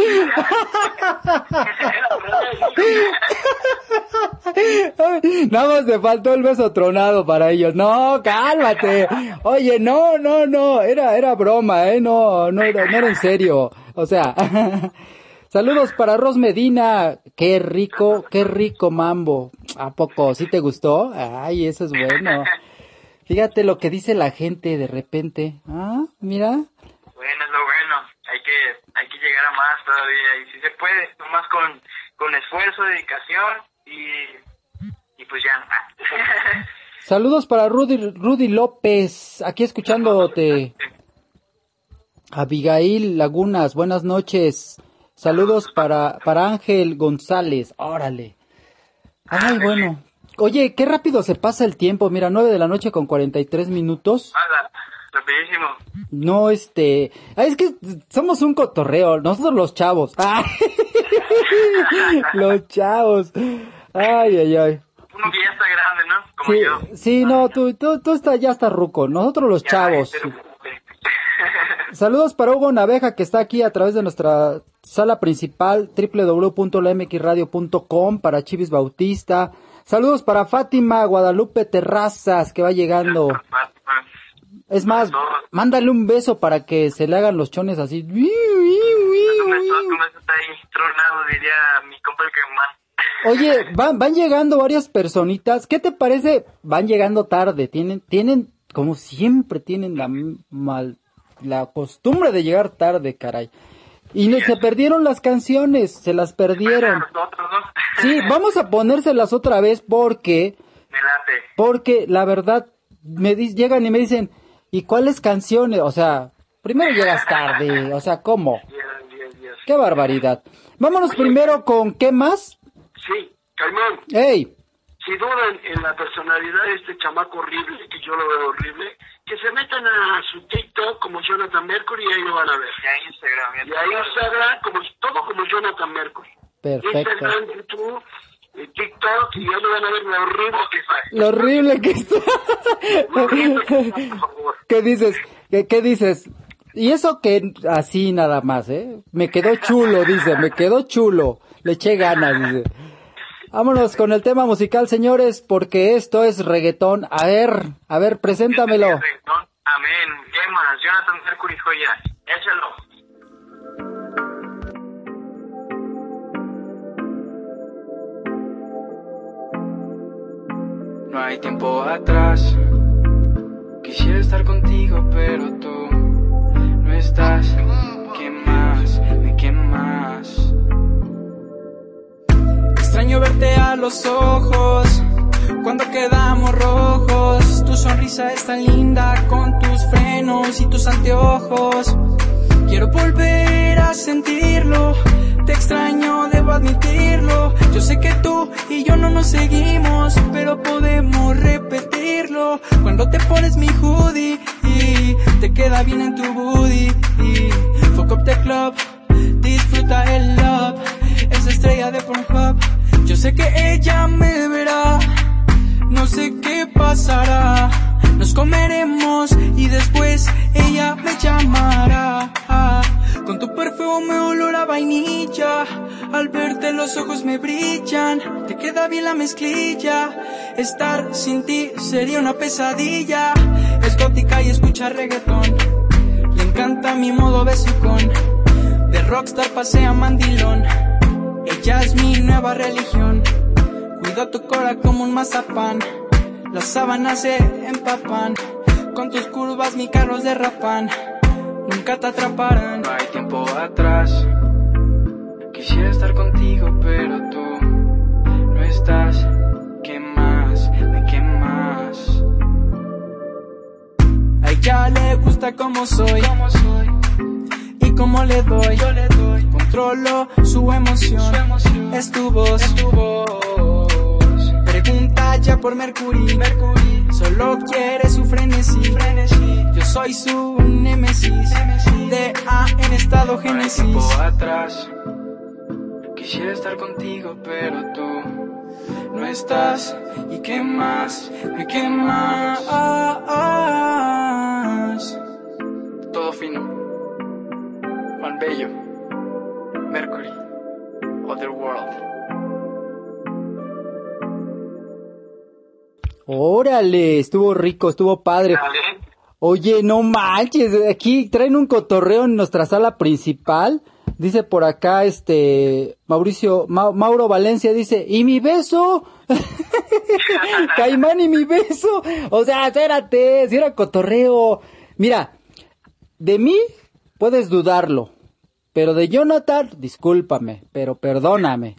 (laughs) Nada más te faltó el beso tronado para ellos. No, cálmate. Oye, no, no, no, era, era broma, eh, no, no era, no era en serio. O sea, (laughs) saludos para Ros Medina. Qué rico, qué rico mambo. ¿A poco? ¿Sí te gustó? Ay, eso es bueno. Fíjate lo que dice la gente de repente. Ah, mira. Bueno, es lo bueno. Hay que, hay que llegar a más todavía. Y si se puede, nomás con, con esfuerzo, dedicación y, y pues ya. (laughs) Saludos para Rudy, Rudy López, aquí escuchándote. (laughs) Abigail Lagunas, buenas noches. Saludos para, para Ángel González, órale. Ay, bueno. Oye, qué rápido se pasa el tiempo. Mira, nueve de la noche con 43 minutos. Hala, rapidísimo. No, este... ah, es que somos un cotorreo, nosotros los chavos. (laughs) Ay, los chavos. Ay, ay, ay. Uno que ya está grande, ¿no? Como Sí, yo. sí, no, tú, tú, tú está, ya estás ruco. Nosotros los Ya, chavos. pero- Saludos para Hugo Naveja que está aquí a través de nuestra sala principal www.lamxradio.com para Chivis Bautista. Saludos para Fátima Guadalupe Terrazas que va llegando. Es más, mándale un beso para que se le hagan los chones así. Oye, (laughs) van, van llegando varias personitas. ¿Qué te parece? Van llegando tarde. Tienen, tienen, como siempre, tienen la mal, la costumbre de llegar tarde, caray. Y no, se perdieron las canciones, se las perdieron. Nosotros, ¿no? Sí, vamos a ponérselas otra vez porque, Me late. porque la verdad, me llegan y me dicen, ¿y cuáles canciones? O sea, primero llegas tarde, o sea, ¿cómo? (laughs) Dios, Dios, Dios. Qué barbaridad. Vámonos primero con, ¿qué más? Sí, Caimán, ¡Ey! si dudan en la personalidad de este chamaco horrible, que yo lo veo horrible, que se metan a su TikTok como Jonathan Mercury y ahí lo van a ver. Ya Instagram. ya Y ahí Instagram, como, todo como Jonathan Mercury. Perfecto. Instagram, YouTube, eh, TikTok, y ya lo van a ver lo horrible que es. Lo horrible que está. Lo horrible que está, por favor. (laughs) ¿Qué dices? ¿Qué, qué dices? Y eso que así nada más, ¿eh? Me quedó chulo, dice, me quedó chulo. Le eché ganas, dice. Vámonos con el tema musical, señores, porque esto es reggaetón. A ver, a ver, preséntamelo. Amén. ¿Qué más? Jonathan Mercury. Échalo. No hay tiempo atrás. Quisiera estar contigo, pero tú no estás. ¿Qué más? ¿De qué más? Extraño verte a los ojos cuando quedamos rojos. Tu sonrisa es tan linda con tus frenos y tus anteojos. Quiero volver a sentirlo. Te extraño, debo admitirlo. Yo sé que tú y yo no nos seguimos, pero podemos repetirlo. Cuando te pones mi hoodie y te queda bien en tu booty. Y fuck up the club, disfruta el love. Esa estrella de Pornhub. Yo sé que ella me verá. No sé qué pasará. Nos comeremos y después ella me llamará. Con tu perfume olor a vainilla. Al verte los ojos me brillan, te queda bien la mezclilla. Estar sin ti sería una pesadilla. Es gótica y escucha reggaetón. Le encanta mi modo besucón. De rockstar pasea mandilón. Ella es mi nueva religión. Cuido tu cora como un mazapán. Las sábanas se empapan. Con tus curvas mi carros derrapan. Nunca te atraparán. No hay tiempo atrás. Quisiera estar contigo, pero tú no estás. ¿Qué más? ¿De qué más? A ella le gusta como soy. Y como le doy. Yo le doy. Controlo su emoción. Es tu voz. Es tu voz. Pregunta ya por Mercury. Mercury. Solo quiere su frenesí. frenesí. Yo soy su némesis. De A en estado génesis. atrás. Quisiera estar contigo, pero tú no estás. ¿Y qué más? ¿Y qué más? Todo fino. Juan Bello. Mercury. Otherworld. Órale, estuvo rico, estuvo padre. Oye, no manches, aquí traen un cotorreo en nuestra sala principal. Dice por acá este Mauricio Ma- Mauro Valencia dice, "¿Y mi beso?" (laughs) Caimán y mi beso. O sea, espérate, si era cotorreo. Mira, de mí puedes dudarlo, pero de Jonathan, discúlpame, pero perdóname.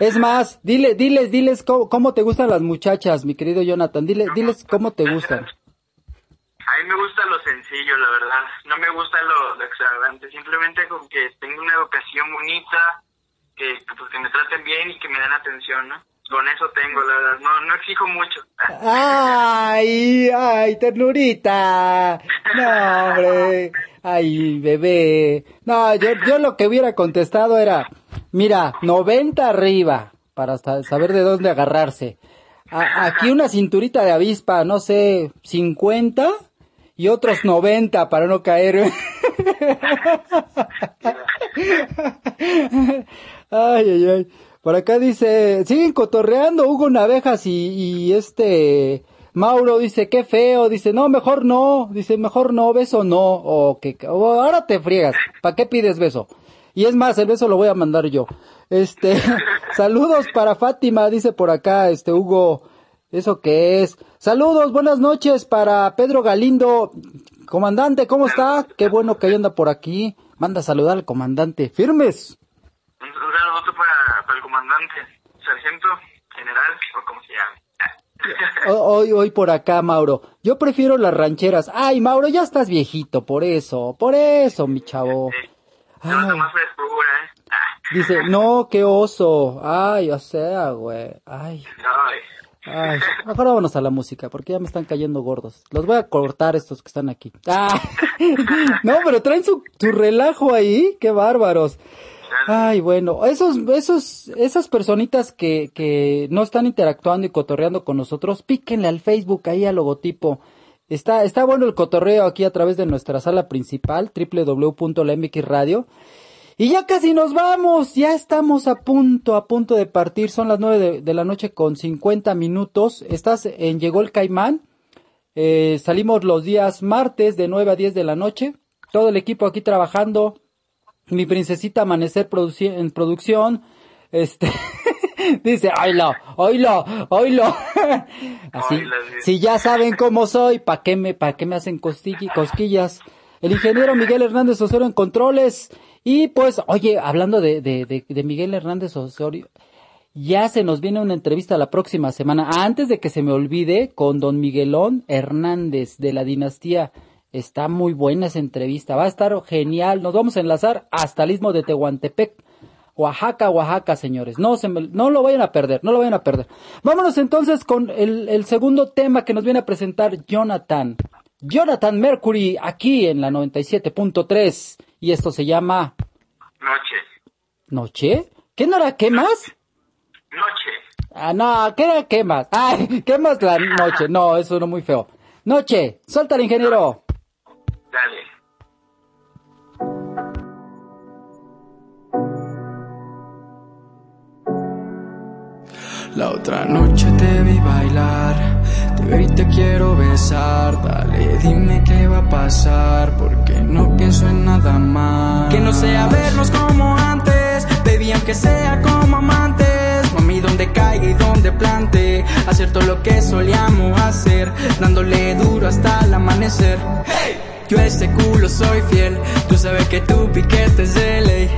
Es más, dile, diles, diles cómo, cómo te gustan las muchachas, mi querido Jonathan. Dile, diles cómo te gustan. A mí me gusta lo sencillo, la verdad. No me gusta lo, lo extravagante. Simplemente con que tenga una educación bonita, que, pues, que me traten bien y que me den atención, ¿no? Con eso tengo, la verdad. No, no exijo mucho. Ay, ay, ternurita. No, hombre. Ay, bebé. No, yo, yo lo que hubiera contestado era, mira, 90 arriba, para sa- saber de dónde agarrarse. Aquí una cinturita de avispa, no sé, 50 y otros 90 para no caer. (laughs) Ay, ay, ay. Por acá dice, siguen cotorreando Hugo Navejas y, y este Mauro dice, qué feo, dice, no, mejor no, dice, mejor no, beso no, o que, o ahora te friegas, ¿para qué pides beso? Y es más, el beso lo voy a mandar yo. Este, (laughs) saludos para Fátima, dice por acá, este Hugo, ¿eso qué es? Saludos, buenas noches para Pedro Galindo, comandante, ¿cómo está? Qué bueno que anda por aquí, manda a saludar al comandante, firmes. Para el comandante, sargento, general, o como se llame. Ho- Hoy, hoy por acá, Mauro. Yo prefiero las rancheras. Ay, Mauro, ya estás viejito, por eso, por eso, mi chavo. Ay, ¿eh? Ah. dice, no, qué oso. Ay, o sea, güey. Ay, Ay. ay. Mejor vámonos a la música, porque ya me están cayendo gordos. Los voy a cortar estos que están aquí. Ah. (laughs) No, pero traen su, su relajo ahí. Qué bárbaros. Ay, bueno, esos, esos, esas personitas que, que no están interactuando y cotorreando con nosotros, píquenle al Facebook ahí al logotipo. Está, está bueno el cotorreo aquí a través de nuestra sala principal, www.lamxradio. Y ya casi nos vamos, ya estamos a punto, a punto de partir, son las nueve de, la noche con 50 minutos. Estás en Llegó el Caimán, eh, salimos los días martes de 9 a 10 de la noche, todo el equipo aquí trabajando, mi princesita amanecer produci- en producción, este, (laughs) dice, oílo, oílo, oílo. Así, sí. si ya saben cómo soy, ¿pa' qué me, pa' qué me hacen cosquillas? El ingeniero Miguel Hernández Osorio en controles. Y pues, oye, hablando de, de, de, de Miguel Hernández Osorio, ya se nos viene una entrevista la próxima semana, antes de que se me olvide, con don Miguelón Hernández de la dinastía. Está muy buena esa entrevista, va a estar genial. Nos vamos a enlazar hasta el istmo de Tehuantepec. Oaxaca, Oaxaca, señores. No se me- no lo vayan a perder, no lo vayan a perder. Vámonos entonces con el, el segundo tema que nos viene a presentar Jonathan. Jonathan Mercury, aquí en la 97.3. Y esto se llama Noche. Noche. ¿Qué no era qué más? Noche. Ah, no, ¿qué era qué más? (laughs) Ay, ¿qué más la noche? No, eso no muy feo. Noche, suelta al ingeniero. Dale. La otra noche te vi bailar, te veo y te quiero besar. Dale, dime qué va a pasar, porque no pienso en nada más. Que no sea vernos como antes, baby, aunque sea como amantes. Mami, donde caiga y donde plante, hacer todo lo que solíamos hacer, dándole duro hasta el amanecer. Hey, yo a ese culo soy fiel, tú sabes que tu piquete es de ley.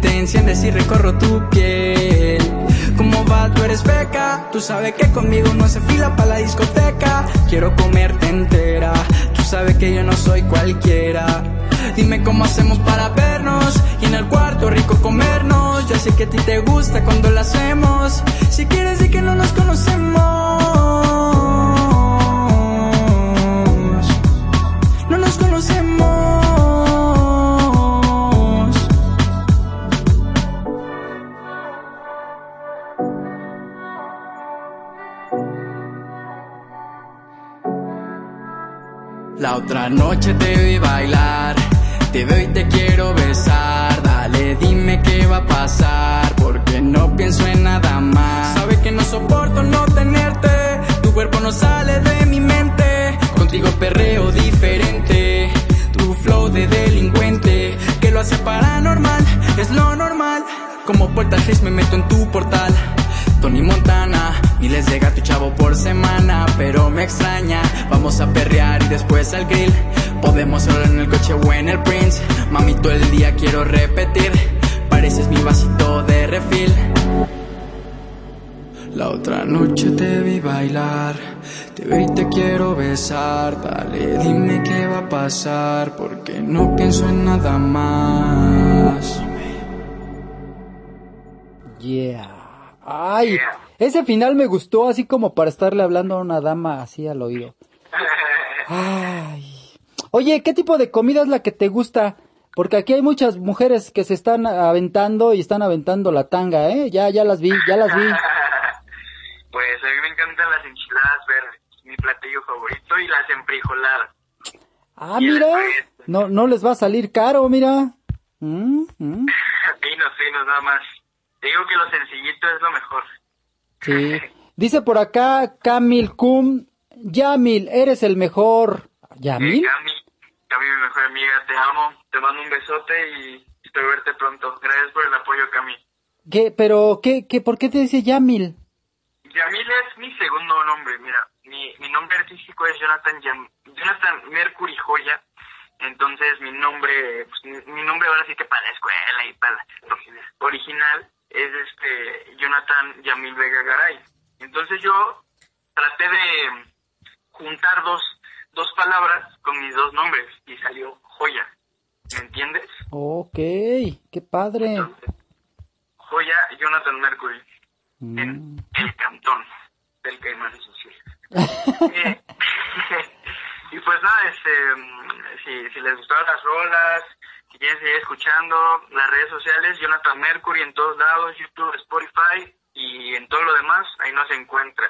Te enciendes y recorro tu piel. ¿Cómo va? Tú eres beca. Tú sabes que conmigo no se fila para la discoteca. Quiero comerte entera. Tú sabes que yo no soy cualquiera. Dime cómo hacemos para vernos y en el cuarto rico comernos. Ya sé que a ti te gusta cuando lo hacemos. Si quieres di que no nos conocemos. La noche te vi bailar, te veo y te quiero besar. Dale, dime qué va a pasar, porque no pienso en nada más. Sabe que no soporto no tenerte, tu cuerpo no sale de mi mente. Contigo perreo diferente, tu flow de delincuente, que lo hace paranormal, es lo normal. Como poltergeist me meto en tu portal. Tony Montana, miles de gato y chavo por semana, pero me extraña. Vamos a perrear y después al grill. Podemos hablar en el coche o en el Prince. Mami, todo el día quiero repetir. Pareces mi vasito de refil. La otra noche te vi bailar, te veo y te quiero besar. Dale, dime qué va a pasar, porque no pienso en nada más. Yeah. Ay, ese final me gustó así como para estarle hablando a una dama así al oído. Ay. Oye, ¿qué tipo de comida es la que te gusta? Porque aquí hay muchas mujeres que se están aventando y están aventando la tanga, ¿eh? Ya, ya las vi, ya las vi. (laughs) Pues a mí me encantan las enchiladas verdes, mi platillo favorito, y las enfrijoladas. Ah, mira, no, no les va a salir caro, mira. Mm, mm. (laughs) Finos, finos, nada más. Te digo que lo sencillito es lo mejor. Sí. (laughs) Dice por acá Camil Kum, Yamil, eres el mejor. ¿Yamil? Cami, Cami, mi mejor amiga, te amo, te mando un besote y espero verte pronto. Gracias por el apoyo, Cami. ¿Qué, pero, qué, qué, por qué te dice Yamil? Yamil es mi segundo nombre, mira, mi, mi nombre artístico es Jonathan Yam, Jonathan Mercury Joya, entonces mi nombre, pues, mi, mi nombre ahora sí que para la escuela y para la original es este Jonathan Yamil Vega Garay. Entonces yo traté de juntar dos, dos palabras con mis dos nombres y salió Joya, ¿me entiendes? Ok, qué padre. Entonces, Joya Jonathan Mercury Mm. en el cantón del Caimán Social. (laughs) Eh, (laughs) y pues nada, este, mm, si, si les gustaron las rolas, si quieren seguir escuchando, las redes sociales, Jonathan Mercury en todos lados, YouTube, Spotify y en todo lo demás, ahí nos encuentra.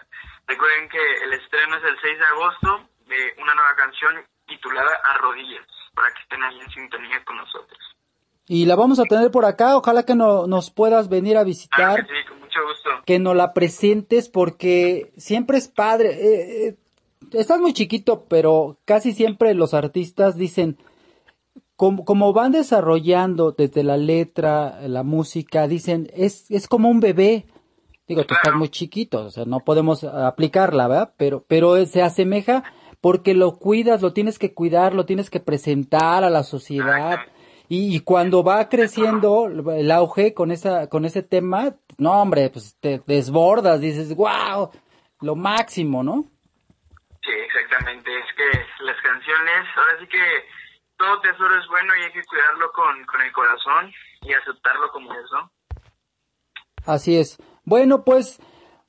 Recuerden que el estreno es el 6 de agosto de una nueva canción titulada A Rodillas, para que estén ahí en sintonía con nosotros. Y la vamos a tener por acá, ojalá que no, nos puedas venir a visitar, que sí, con mucho gusto. que nos la presentes porque siempre es padre. Eh, eh, estás muy chiquito, pero casi siempre los artistas dicen, como, como van desarrollando desde la letra, la música, dicen, es, es como un bebé. Digo, tú estás muy chiquito, o sea, no podemos aplicarla, ¿verdad? Pero, pero se asemeja porque lo cuidas, lo tienes que cuidar, lo tienes que presentar a la sociedad. Y, y cuando va creciendo el auge con esa, con ese tema, no hombre, pues te desbordas, dices, wow, lo máximo, ¿no? Sí, exactamente. Es que las canciones, ahora sí que todo tesoro es bueno y hay que cuidarlo con, con el corazón y aceptarlo como es, ¿no? Así es. Bueno, pues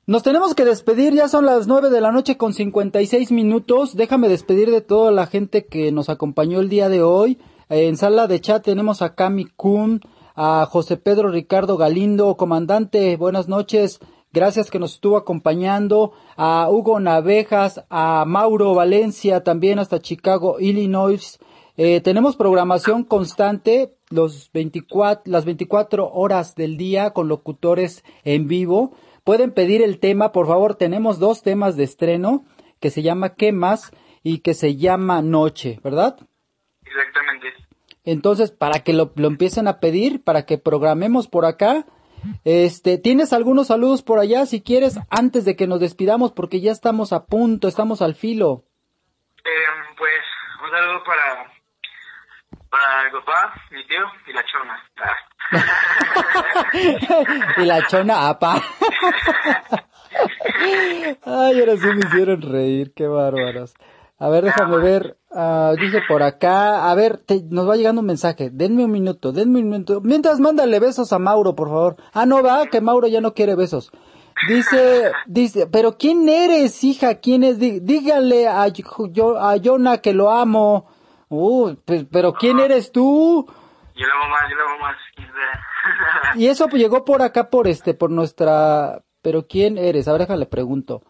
nos tenemos que despedir, ya son las nueve de la noche con 56 minutos. Déjame despedir de toda la gente que nos acompañó el día de hoy. En sala de chat tenemos a Cami Kun, a José Pedro Ricardo Galindo, comandante, buenas noches. Gracias que nos estuvo acompañando, a Hugo Navejas, a Mauro Valencia, también hasta Chicago, Illinois. Eh, tenemos programación constante los 24, las 24 horas del día con locutores en vivo pueden pedir el tema, por favor, tenemos dos temas de estreno que se llama ¿Qué más? y que se llama Noche, ¿verdad? Exactamente. Entonces, para que lo, lo empiecen a pedir, para que programemos por acá. Este, ¿tienes algunos saludos por allá si quieres antes de que nos despidamos porque ya estamos a punto, estamos al filo? Eh, pues un saludo para para mi papá, mi tío y la chona. (laughs) Y la chona apa. (laughs) Ay, ahora sí me hicieron reír, qué bárbaros. A ver, déjame ver, ah, dice por acá, a ver, te- nos va llegando un mensaje, denme un minuto, denme un minuto. Mientras mándale besos a Mauro, por favor. Ah, no, va, que Mauro ya no quiere besos. Dice, dice, pero ¿quién eres, hija? ¿Quién es? Dí- Dígale a, yo, a Jonah que lo amo. Uh, pues, pero ¿quién eres tú? Yo la amo más, yo la (laughs) sabe. Y eso pues, llegó por acá, por este, por nuestra... Pero ¿quién eres? A ver, déjale pregunto.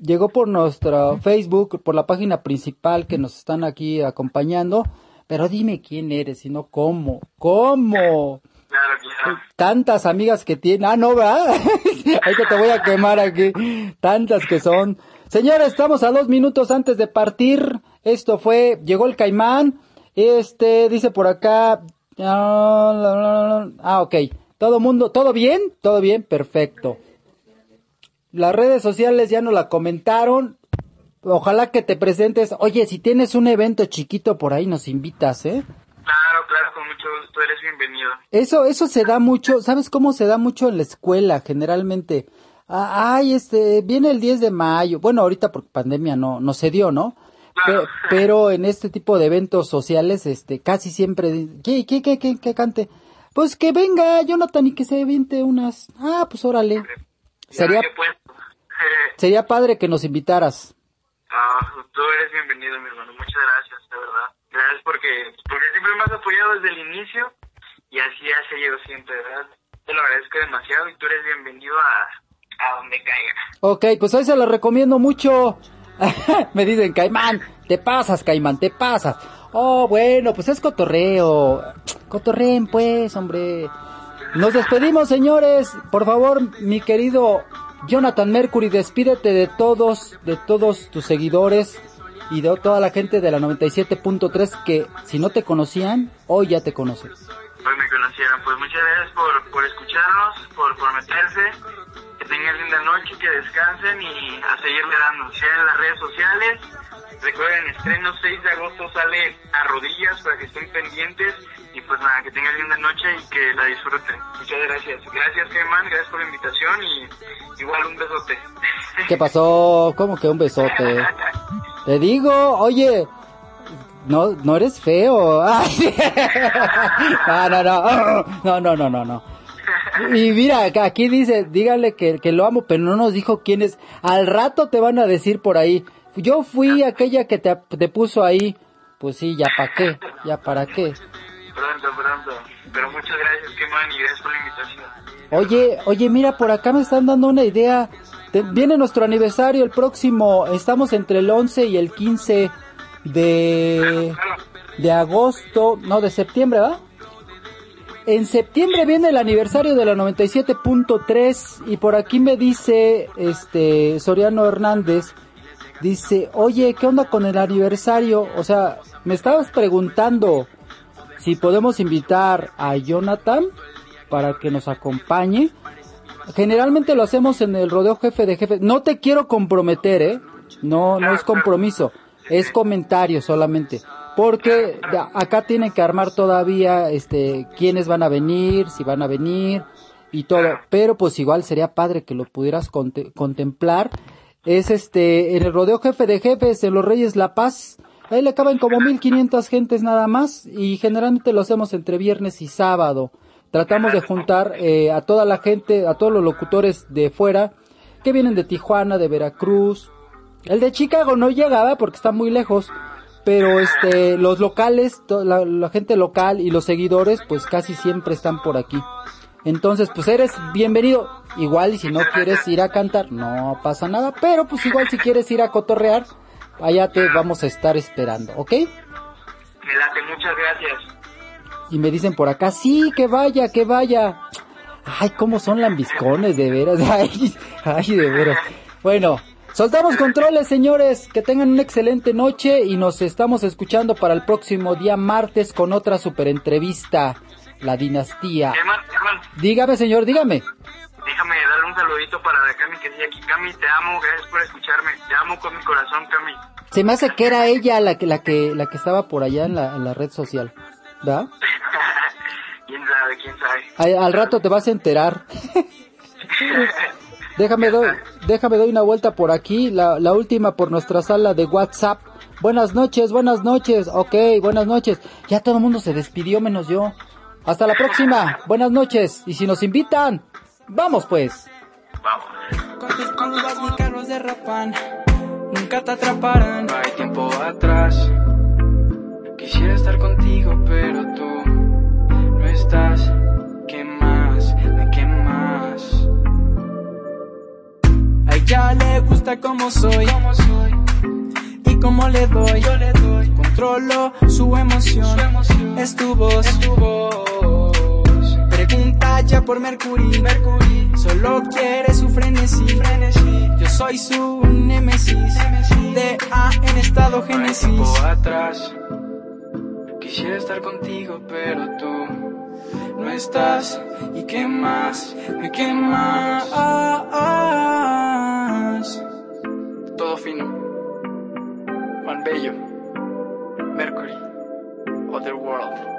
Llegó por nuestra Facebook, por la página principal que nos están aquí acompañando. Pero dime quién eres, y no cómo. ¿Cómo? claro, claro. Tantas amigas que tiene. Ah, no, ¿verdad? (laughs) Ahorita te voy a quemar aquí. Tantas que son. Señores, estamos a dos minutos antes de partir. Esto fue, llegó el caimán. Este, dice por acá. Ah, ok. Todo mundo, ¿todo bien? ¿Todo bien? Perfecto. Las redes sociales ya nos la comentaron. Ojalá que te presentes. Oye, si tienes un evento chiquito por ahí, nos invitas, ¿eh? Claro, claro, con mucho gusto, eres bienvenido. Eso, eso se da mucho, ¿sabes cómo se da mucho en la escuela generalmente? Ah, Ay, este, viene el 10 de mayo. Bueno, ahorita por pandemia no, no se dio, ¿no? Pe- pero en este tipo de eventos sociales, este, casi siempre, ¿qué, qué, qué, qué, qué cante? Pues que venga Jonathan y que se aviente unas, ah, pues órale. Sería, Ya. Eh, sería padre que nos invitaras. ah, tú eres bienvenido, mi hermano. Muchas gracias, de verdad. Gracias porque, porque siempre me has apoyado desde el inicio y así ha seguido siempre, ¿verdad? Te lo agradezco demasiado y tú eres bienvenido a, a donde caiga. Ok, pues hoy se lo recomiendo mucho. (laughs) Me dicen, Caimán, te pasas, Caimán, te pasas. Oh, bueno, pues es cotorreo. Cotorreen, pues, hombre. Nos despedimos, señores. Por favor, mi querido Jonathan Mercury, despídete de todos, de todos tus seguidores y de toda la gente de la 97.3 que si no te conocían, hoy ya te conocen. Hoy me conocieron. Pues muchas gracias por, por escucharnos, por, por meterse. Tengan linda noche, que descansen y a seguirle dando. Sigan en las redes sociales. Recuerden, estreno 6 de agosto sale a rodillas para que estén pendientes. Y pues nada, que tengan linda noche y que la disfruten. Muchas gracias. Gracias, Germán. Gracias por la invitación y igual un besote. ¿Qué pasó? ¿Cómo que un besote? (laughs) Te digo, oye, no, no eres feo. (laughs) Ay, sí. (laughs) No, no, no, no, no, no, no, no. Y mira, aquí dice, dígale que, que lo amo, pero no nos dijo quién es. Al rato te van a decir por ahí. Yo fui aquella que te, te puso ahí. Pues sí, ya para qué, ya para qué. Pronto, pronto. Pero muchas gracias, Germán, y gracias por la invitación. Oye, oye, mira, por acá me están dando una idea. Te- viene nuestro aniversario el próximo, estamos entre el 11 y el 15 de, de agosto, no, de septiembre, ¿verdad? En septiembre viene el aniversario de la 97.3 y por aquí me dice este Soriano Hernández, dice, oye, ¿qué onda con el aniversario? O sea, me estabas preguntando si podemos invitar a Jonathan para que nos acompañe. Generalmente lo hacemos en el rodeo jefe de jefe. No te quiero comprometer, ¿eh? No, no es compromiso, es comentario solamente. Porque acá tienen que armar todavía, este, quiénes van a venir, si van a venir y todo. Pero pues igual sería padre que lo pudieras conte- contemplar. Es este, en el rodeo jefe de jefes, en los Reyes La Paz. Ahí le caben como 1500 gentes nada más y generalmente lo hacemos entre viernes y sábado. Tratamos de juntar eh, a toda la gente, a todos los locutores de fuera que vienen de Tijuana, de Veracruz. El de Chicago no llegaba porque está muy lejos, pero este los locales, la gente local y los seguidores pues casi siempre están por aquí. Entonces, pues eres bienvenido. Igual y si no quieres ir a cantar, no pasa nada, pero pues igual si quieres ir a cotorrear, allá te vamos a estar esperando, ¿ok? Me late, muchas gracias. Y me dicen por acá, sí, que vaya, que vaya. Ay, cómo son lambiscones, de veras. (laughs) Ay, ay, de veras. Bueno, soltamos controles, señores. Que tengan una excelente noche y nos estamos escuchando para el próximo día martes con otra super entrevista. La dinastía. Germán, Germán, Dígame, señor, dígame. déjame darle un saludito para la Cami que sigue aquí. Cami, te amo, gracias por escucharme. Te amo con mi corazón, Cami. Se me hace que era ella la que, la que, la que estaba por allá en la, en la red social. ¿verdad? (laughs) quién sabe, quién sabe. Ay, al rato te vas a enterar. (laughs) déjame doy, déjame doy una vuelta por aquí, la, la última por nuestra sala de WhatsApp. Buenas noches, buenas noches. Ok, buenas noches. Ya todo el mundo se despidió menos yo. Hasta la próxima. Buenas noches. Y si nos invitan, vamos pues. Vamos. Con tus curvas carros derrapan, nunca te atraparán. No hay tiempo atrás. Quisiera estar contigo, pero tú no estás. A ella le gusta como soy, y como le doy. Yo le doy. Controlo su emoción, es tu voz. Pregunta ya por Mercury. Mercury. Solo quiere su frenesí. Yo soy su némesis. De A en estado génesis. atrás. Quisiera estar contigo, pero tú no estás. ¿Y qué más? ¿Y qué más? Todo fino. Juan Bello. Mercury. Other World.